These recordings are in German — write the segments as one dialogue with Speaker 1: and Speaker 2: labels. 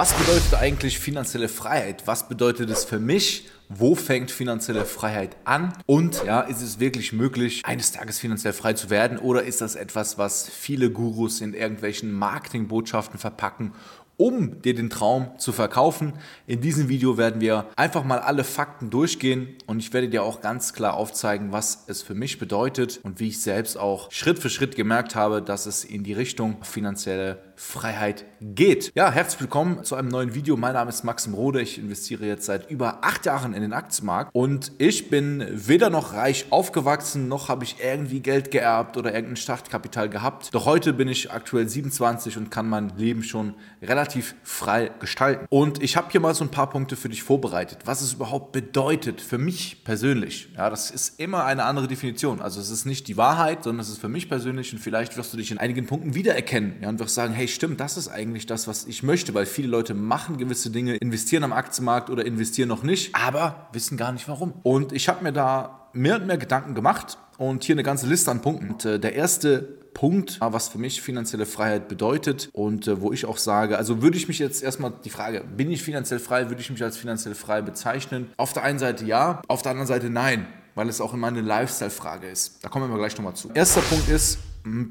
Speaker 1: Was bedeutet eigentlich finanzielle Freiheit? Was bedeutet es für mich? Wo fängt finanzielle Freiheit an? Und ja, ist es wirklich möglich, eines Tages finanziell frei zu werden? Oder ist das etwas, was viele Gurus in irgendwelchen Marketingbotschaften verpacken um dir den Traum zu verkaufen. In diesem Video werden wir einfach mal alle Fakten durchgehen und ich werde dir auch ganz klar aufzeigen, was es für mich bedeutet und wie ich selbst auch Schritt für Schritt gemerkt habe, dass es in die Richtung finanzielle Freiheit geht. Ja, herzlich willkommen zu einem neuen Video. Mein Name ist Maxim Rode. Ich investiere jetzt seit über acht Jahren in den Aktienmarkt und ich bin weder noch reich aufgewachsen, noch habe ich irgendwie Geld geerbt oder irgendein Startkapital gehabt. Doch heute bin ich aktuell 27 und kann mein Leben schon relativ frei gestalten. Und ich habe hier mal so ein paar Punkte für dich vorbereitet, was es überhaupt bedeutet für mich persönlich. Ja, das ist immer eine andere Definition. Also es ist nicht die Wahrheit, sondern es ist für mich persönlich und vielleicht wirst du dich in einigen Punkten wiedererkennen ja, und wirst sagen, hey, stimmt, das ist eigentlich das, was ich möchte, weil viele Leute machen gewisse Dinge, investieren am Aktienmarkt oder investieren noch nicht, aber wissen gar nicht warum. Und ich habe mir da mehr und mehr Gedanken gemacht und hier eine ganze Liste an Punkten. Und, äh, der erste Punkt, was für mich finanzielle Freiheit bedeutet und äh, wo ich auch sage, also würde ich mich jetzt erstmal die Frage, bin ich finanziell frei, würde ich mich als finanziell frei bezeichnen? Auf der einen Seite ja, auf der anderen Seite nein, weil es auch immer eine Lifestyle-Frage ist. Da kommen wir gleich nochmal zu. Erster Punkt ist,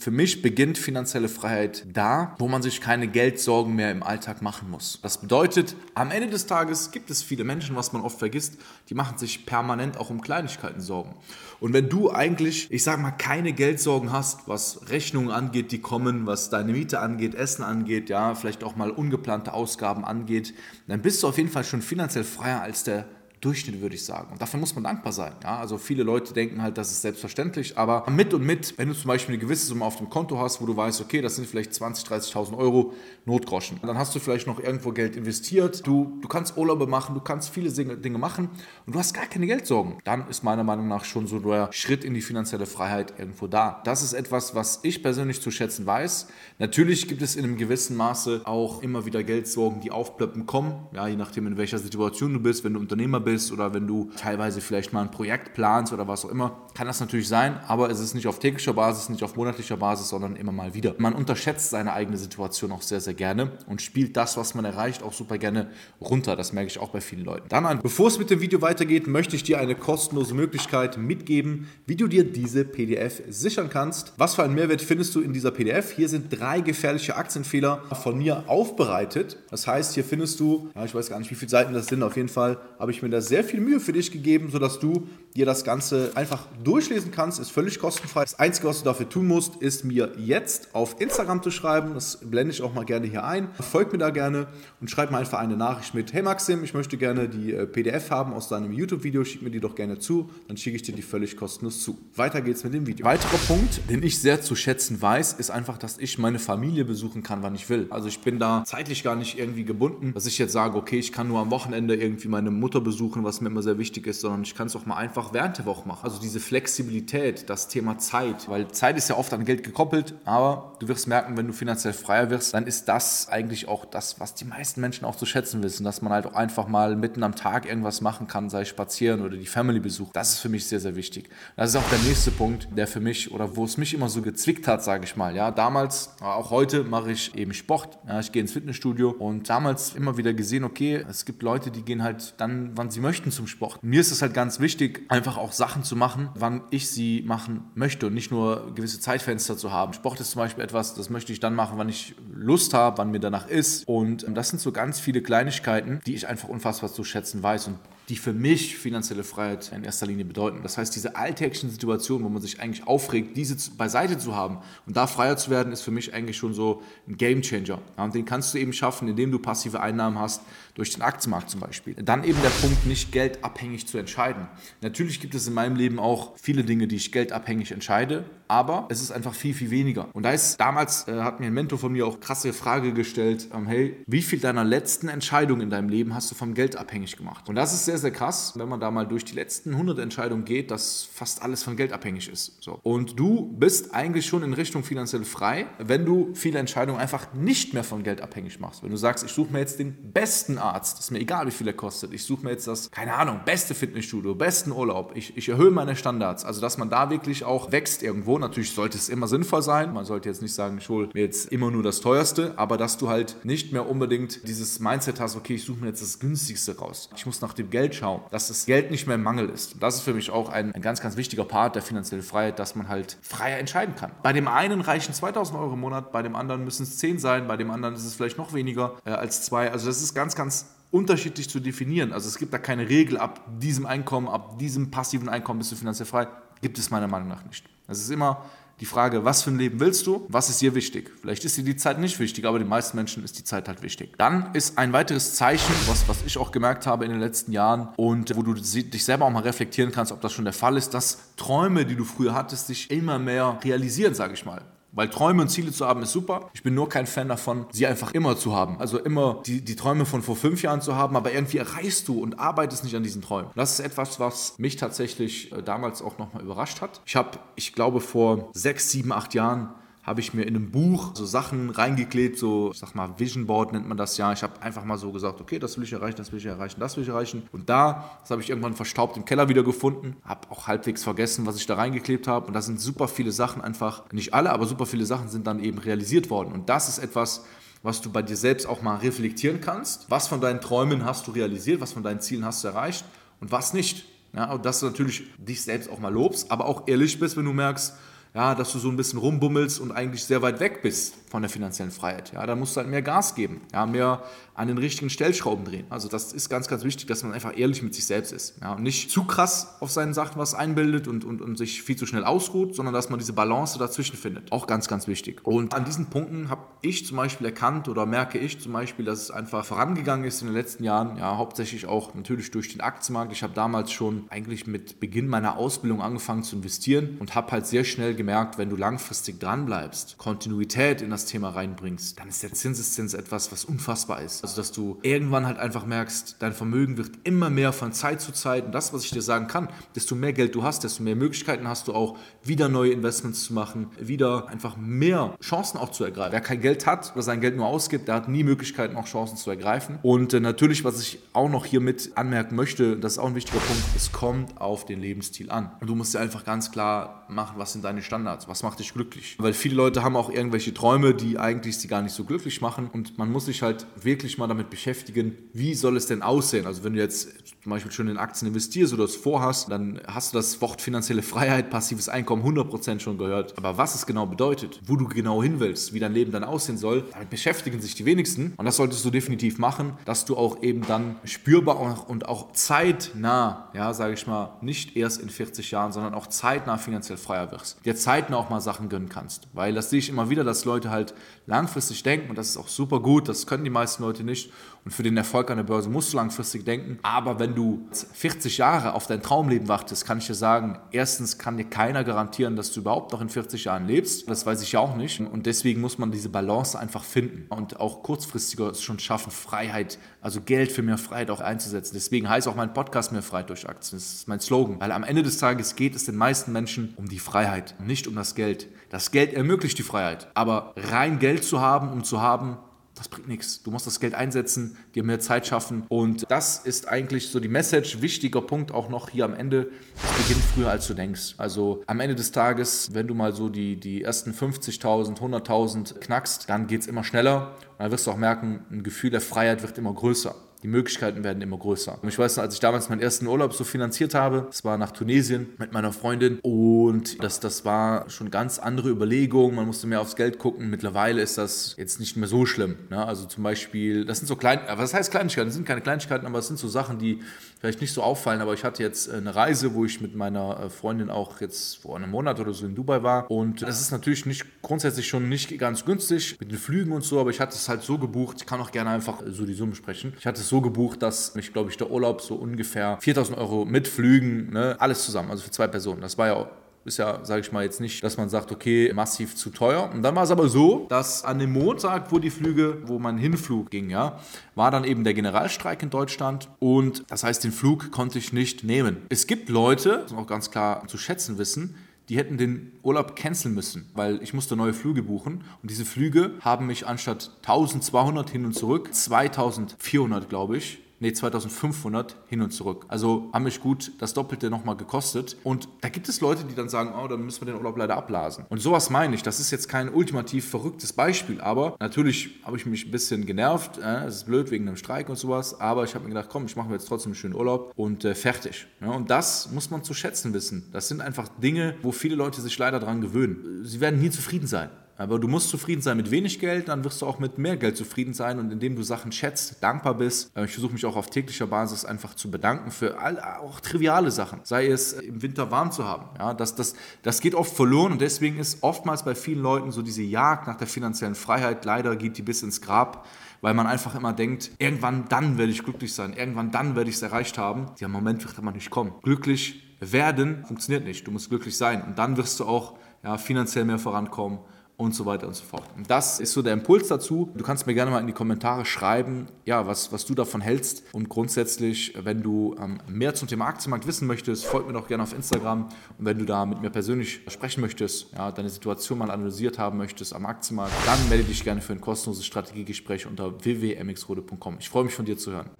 Speaker 1: für mich beginnt finanzielle Freiheit da, wo man sich keine Geldsorgen mehr im Alltag machen muss. Das bedeutet, am Ende des Tages gibt es viele Menschen, was man oft vergisst, die machen sich permanent auch um Kleinigkeiten Sorgen. Und wenn du eigentlich, ich sag mal, keine Geldsorgen hast, was Rechnungen angeht, die kommen, was deine Miete angeht, Essen angeht, ja, vielleicht auch mal ungeplante Ausgaben angeht, dann bist du auf jeden Fall schon finanziell freier als der Durchschnitt, würde ich sagen. Und dafür muss man dankbar sein. Ja? Also viele Leute denken halt, das ist selbstverständlich, aber mit und mit, wenn du zum Beispiel eine gewisse Summe auf dem Konto hast, wo du weißt, okay, das sind vielleicht 20.000, 30.000 Euro Notgroschen, dann hast du vielleicht noch irgendwo Geld investiert, du, du kannst Urlaube machen, du kannst viele Dinge machen und du hast gar keine Geldsorgen. Dann ist meiner Meinung nach schon so der Schritt in die finanzielle Freiheit irgendwo da. Das ist etwas, was ich persönlich zu schätzen weiß. Natürlich gibt es in einem gewissen Maße auch immer wieder Geldsorgen, die aufplöppen kommen, ja, je nachdem in welcher Situation du bist, wenn du Unternehmer bist, bist oder wenn du teilweise vielleicht mal ein Projekt planst oder was auch immer, kann das natürlich sein, aber es ist nicht auf täglicher Basis, nicht auf monatlicher Basis, sondern immer mal wieder. Man unterschätzt seine eigene Situation auch sehr, sehr gerne und spielt das, was man erreicht, auch super gerne runter. Das merke ich auch bei vielen Leuten. Dann, bevor es mit dem Video weitergeht, möchte ich dir eine kostenlose Möglichkeit mitgeben, wie du dir diese PDF sichern kannst. Was für einen Mehrwert findest du in dieser PDF? Hier sind drei gefährliche Aktienfehler von mir aufbereitet. Das heißt, hier findest du, ja, ich weiß gar nicht, wie viele Seiten das sind, auf jeden Fall habe ich mir das sehr viel Mühe für dich gegeben, sodass du dir das Ganze einfach durchlesen kannst. Ist völlig kostenfrei. Das Einzige, was du dafür tun musst, ist mir jetzt auf Instagram zu schreiben. Das blende ich auch mal gerne hier ein. Folg mir da gerne und schreib mir einfach eine Nachricht mit: Hey Maxim, ich möchte gerne die äh, PDF haben aus deinem YouTube-Video. Schick mir die doch gerne zu. Dann schicke ich dir die völlig kostenlos zu. Weiter geht's mit dem Video. Weiterer Punkt, den ich sehr zu schätzen weiß, ist einfach, dass ich meine Familie besuchen kann, wann ich will. Also ich bin da zeitlich gar nicht irgendwie gebunden, dass ich jetzt sage, okay, ich kann nur am Wochenende irgendwie meine Mutter besuchen, was mir immer sehr wichtig ist, sondern ich kann es auch mal einfach während der Woche machen. Also diese Flexibilität, das Thema Zeit, weil Zeit ist ja oft an Geld gekoppelt, aber du wirst merken, wenn du finanziell freier wirst, dann ist das eigentlich auch das, was die meisten Menschen auch zu schätzen wissen, dass man halt auch einfach mal mitten am Tag irgendwas machen kann, sei spazieren oder die Family besuchen. Das ist für mich sehr, sehr wichtig. Das ist auch der nächste Punkt, der für mich oder wo es mich immer so gezwickt hat, sage ich mal. Ja, damals, auch heute mache ich eben Sport. Ja, ich gehe ins Fitnessstudio und damals immer wieder gesehen, okay, es gibt Leute, die gehen halt dann, wann sie möchten zum Sport. Mir ist es halt ganz wichtig, einfach auch Sachen zu machen, wann ich sie machen möchte und nicht nur gewisse Zeitfenster zu haben. Sport ist zum Beispiel etwas, das möchte ich dann machen, wann ich Lust habe, wann mir danach ist. Und das sind so ganz viele Kleinigkeiten, die ich einfach unfassbar zu schätzen weiß. Und die für mich finanzielle Freiheit in erster Linie bedeuten. Das heißt, diese alltäglichen Situationen, wo man sich eigentlich aufregt, diese beiseite zu haben und da freier zu werden, ist für mich eigentlich schon so ein Gamechanger. Ja, und den kannst du eben schaffen, indem du passive Einnahmen hast, durch den Aktienmarkt zum Beispiel. Dann eben der Punkt, nicht geldabhängig zu entscheiden. Natürlich gibt es in meinem Leben auch viele Dinge, die ich geldabhängig entscheide, aber es ist einfach viel, viel weniger. Und da ist damals, äh, hat mir ein Mentor von mir auch krasse Frage gestellt, ähm, hey, wie viel deiner letzten Entscheidungen in deinem Leben hast du vom Geld abhängig gemacht? Und das ist sehr, sehr krass, wenn man da mal durch die letzten 100 Entscheidungen geht, dass fast alles von Geld abhängig ist. So. Und du bist eigentlich schon in Richtung finanziell frei, wenn du viele Entscheidungen einfach nicht mehr von Geld abhängig machst. Wenn du sagst, ich suche mir jetzt den besten Arzt, ist mir egal, wie viel er kostet, ich suche mir jetzt das, keine Ahnung, beste Fitnessstudio, besten Urlaub, ich, ich erhöhe meine Standards. Also, dass man da wirklich auch wächst irgendwo. Natürlich sollte es immer sinnvoll sein. Man sollte jetzt nicht sagen, ich hole mir jetzt immer nur das teuerste, aber dass du halt nicht mehr unbedingt dieses Mindset hast, okay, ich suche mir jetzt das günstigste raus. Ich muss nach dem Geld schauen, dass das Geld nicht mehr im Mangel ist. Und das ist für mich auch ein, ein ganz, ganz wichtiger Part der finanziellen Freiheit, dass man halt freier entscheiden kann. Bei dem einen reichen 2000 Euro im Monat, bei dem anderen müssen es 10 sein, bei dem anderen ist es vielleicht noch weniger äh, als zwei. Also das ist ganz, ganz unterschiedlich zu definieren. Also es gibt da keine Regel, ab diesem Einkommen, ab diesem passiven Einkommen bist du finanziell frei. Gibt es meiner Meinung nach nicht. Es ist immer die Frage, was für ein Leben willst du? Was ist dir wichtig? Vielleicht ist dir die Zeit nicht wichtig, aber den meisten Menschen ist die Zeit halt wichtig. Dann ist ein weiteres Zeichen, was, was ich auch gemerkt habe in den letzten Jahren und wo du dich selber auch mal reflektieren kannst, ob das schon der Fall ist, dass Träume, die du früher hattest, sich immer mehr realisieren, sage ich mal. Weil Träume und Ziele zu haben ist super. Ich bin nur kein Fan davon, sie einfach immer zu haben. Also immer die, die Träume von vor fünf Jahren zu haben, aber irgendwie erreichst du und arbeitest nicht an diesen Träumen. Das ist etwas, was mich tatsächlich äh, damals auch nochmal überrascht hat. Ich habe, ich glaube, vor sechs, sieben, acht Jahren habe ich mir in einem Buch so Sachen reingeklebt, so, ich sag mal, Vision Board nennt man das ja. Ich habe einfach mal so gesagt, okay, das will ich erreichen, das will ich erreichen, das will ich erreichen. Und da, das habe ich irgendwann verstaubt im Keller wieder gefunden, habe auch halbwegs vergessen, was ich da reingeklebt habe. Und da sind super viele Sachen einfach, nicht alle, aber super viele Sachen sind dann eben realisiert worden. Und das ist etwas, was du bei dir selbst auch mal reflektieren kannst. Was von deinen Träumen hast du realisiert, was von deinen Zielen hast du erreicht und was nicht. Ja, und dass du natürlich dich selbst auch mal lobst, aber auch ehrlich bist, wenn du merkst, ja, dass du so ein bisschen rumbummelst und eigentlich sehr weit weg bist von der finanziellen Freiheit. Ja, da musst du halt mehr Gas geben, ja, mehr an den richtigen Stellschrauben drehen. Also das ist ganz, ganz wichtig, dass man einfach ehrlich mit sich selbst ist. Ja, und nicht zu krass auf seinen Sachen was einbildet und, und, und sich viel zu schnell ausruht, sondern dass man diese Balance dazwischen findet. Auch ganz, ganz wichtig. Und an diesen Punkten habe ich zum Beispiel erkannt oder merke ich zum Beispiel, dass es einfach vorangegangen ist in den letzten Jahren. Ja, hauptsächlich auch natürlich durch den Aktienmarkt. Ich habe damals schon eigentlich mit Beginn meiner Ausbildung angefangen zu investieren und habe halt sehr schnell gemerkt, wenn du langfristig dranbleibst, Kontinuität in das Thema reinbringst, dann ist der Zinseszins etwas, was unfassbar ist. Also, dass du irgendwann halt einfach merkst, dein Vermögen wird immer mehr von Zeit zu Zeit. Und das, was ich dir sagen kann, desto mehr Geld du hast, desto mehr Möglichkeiten hast du auch, wieder neue Investments zu machen, wieder einfach mehr Chancen auch zu ergreifen. Wer kein Geld hat oder sein Geld nur ausgibt, der hat nie Möglichkeiten, auch Chancen zu ergreifen. Und äh, natürlich, was ich auch noch hier mit anmerken möchte, das ist auch ein wichtiger Punkt, es kommt auf den Lebensstil an. Und du musst dir einfach ganz klar machen, was sind deine Standards, was macht dich glücklich. Weil viele Leute haben auch irgendwelche Träume, die eigentlich sie gar nicht so glücklich machen. Und man muss sich halt wirklich mal damit beschäftigen, wie soll es denn aussehen. Also wenn du jetzt zum Beispiel schon in Aktien investierst oder es vorhast, dann hast du das Wort finanzielle Freiheit, passives Einkommen 100% schon gehört. Aber was es genau bedeutet, wo du genau hin willst, wie dein Leben dann aussehen soll, damit beschäftigen sich die wenigsten. Und das solltest du definitiv machen, dass du auch eben dann spürbar und auch zeitnah, ja, sage ich mal, nicht erst in 40 Jahren, sondern auch zeitnah finanziell freier wirst. Dir zeitnah auch mal Sachen gönnen kannst. Weil das sehe ich immer wieder, dass Leute halt langfristig denken und das ist auch super gut, das können die meisten Leute nicht. Und für den Erfolg an der Börse musst du langfristig denken. Aber wenn du 40 Jahre auf dein Traumleben wartest, kann ich dir sagen, erstens kann dir keiner garantieren, dass du überhaupt noch in 40 Jahren lebst. Das weiß ich ja auch nicht. Und deswegen muss man diese Balance einfach finden und auch kurzfristiger es schon schaffen, Freiheit, also Geld für mehr Freiheit auch einzusetzen. Deswegen heißt auch mein Podcast mehr Freiheit durch Aktien. Das ist mein Slogan. Weil am Ende des Tages geht es den meisten Menschen um die Freiheit, nicht um das Geld. Das Geld ermöglicht die Freiheit. Aber rein Geld zu haben, um zu haben, das bringt nichts. Du musst das Geld einsetzen, dir mehr Zeit schaffen. Und das ist eigentlich so die Message. Wichtiger Punkt auch noch hier am Ende. Es beginnt früher, als du denkst. Also am Ende des Tages, wenn du mal so die, die ersten 50.000, 100.000 knackst, dann geht es immer schneller. Und dann wirst du auch merken, ein Gefühl der Freiheit wird immer größer. Die Möglichkeiten werden immer größer. Und ich weiß noch, als ich damals meinen ersten Urlaub so finanziert habe, das war nach Tunesien mit meiner Freundin und das, das war schon ganz andere Überlegungen. Man musste mehr aufs Geld gucken. Mittlerweile ist das jetzt nicht mehr so schlimm. Ne? Also zum Beispiel, das sind so kleine, was heißt Kleinigkeiten? Das sind keine Kleinigkeiten, aber es sind so Sachen, die vielleicht nicht so auffallen. Aber ich hatte jetzt eine Reise, wo ich mit meiner äh, Freundin auch jetzt vor einem Monat oder so in Dubai war. Und das ist natürlich nicht grundsätzlich schon nicht ganz günstig mit den Flügen und so, aber ich hatte es halt so gebucht. Ich kann auch gerne einfach so die Summe sprechen. Ich hatte es so gebucht, dass mich, glaube ich, der Urlaub so ungefähr 4000 Euro mit Flügen, ne, alles zusammen, also für zwei Personen. Das war ja Ist ja, sage ich mal, jetzt nicht, dass man sagt, okay, massiv zu teuer. Und dann war es aber so, dass an dem Montag, wo die Flüge, wo mein Hinflug ging, ja, war dann eben der Generalstreik in Deutschland. Und das heißt, den Flug konnte ich nicht nehmen. Es gibt Leute, das muss man auch ganz klar zu schätzen wissen, die hätten den Urlaub canceln müssen, weil ich musste neue Flüge buchen. Und diese Flüge haben mich anstatt 1200 hin und zurück 2400, glaube ich, nee, 2500 hin und zurück. Also haben mich gut das Doppelte nochmal gekostet. Und da gibt es Leute, die dann sagen, oh, dann müssen wir den Urlaub leider abblasen. Und sowas meine ich. Das ist jetzt kein ultimativ verrücktes Beispiel, aber natürlich habe ich mich ein bisschen genervt. Äh, es ist blöd wegen einem Streik und sowas, aber ich habe mir gedacht, komm, ich mache mir jetzt trotzdem einen schönen Urlaub und äh, fertig. Ja, und das muss man zu schätzen wissen. Das sind einfach Dinge, wo viele Leute sich leider dran gewöhnen. Sie werden nie zufrieden sein. Aber du musst zufrieden sein mit wenig Geld, dann wirst du auch mit mehr Geld zufrieden sein und indem du Sachen schätzt, dankbar bist. Äh, ich versuche mich auch auf täglicher Basis einfach zu bedanken für all, auch triviale Sachen. Sei es äh, im Winter warm zu haben. Ja, das, das, das geht oft verloren und deswegen ist oftmals bei vielen Leuten so diese Jagd nach der finanziellen Freiheit, leider geht die bis ins Grab weil man einfach immer denkt, irgendwann dann werde ich glücklich sein, irgendwann dann werde ich es erreicht haben. Der Moment wird aber nicht kommen. Glücklich werden funktioniert nicht. Du musst glücklich sein und dann wirst du auch ja, finanziell mehr vorankommen und so weiter und so fort. Und das ist so der Impuls dazu. Du kannst mir gerne mal in die Kommentare schreiben, ja, was, was du davon hältst. Und grundsätzlich, wenn du ähm, mehr zum Thema Aktienmarkt wissen möchtest, folg mir doch gerne auf Instagram. Und wenn du da mit mir persönlich sprechen möchtest, ja, deine Situation mal analysiert haben möchtest am Aktienmarkt, dann melde dich gerne für ein kostenloses Strategiegespräch unter www.mxrode.com. Ich freue mich von dir zu hören.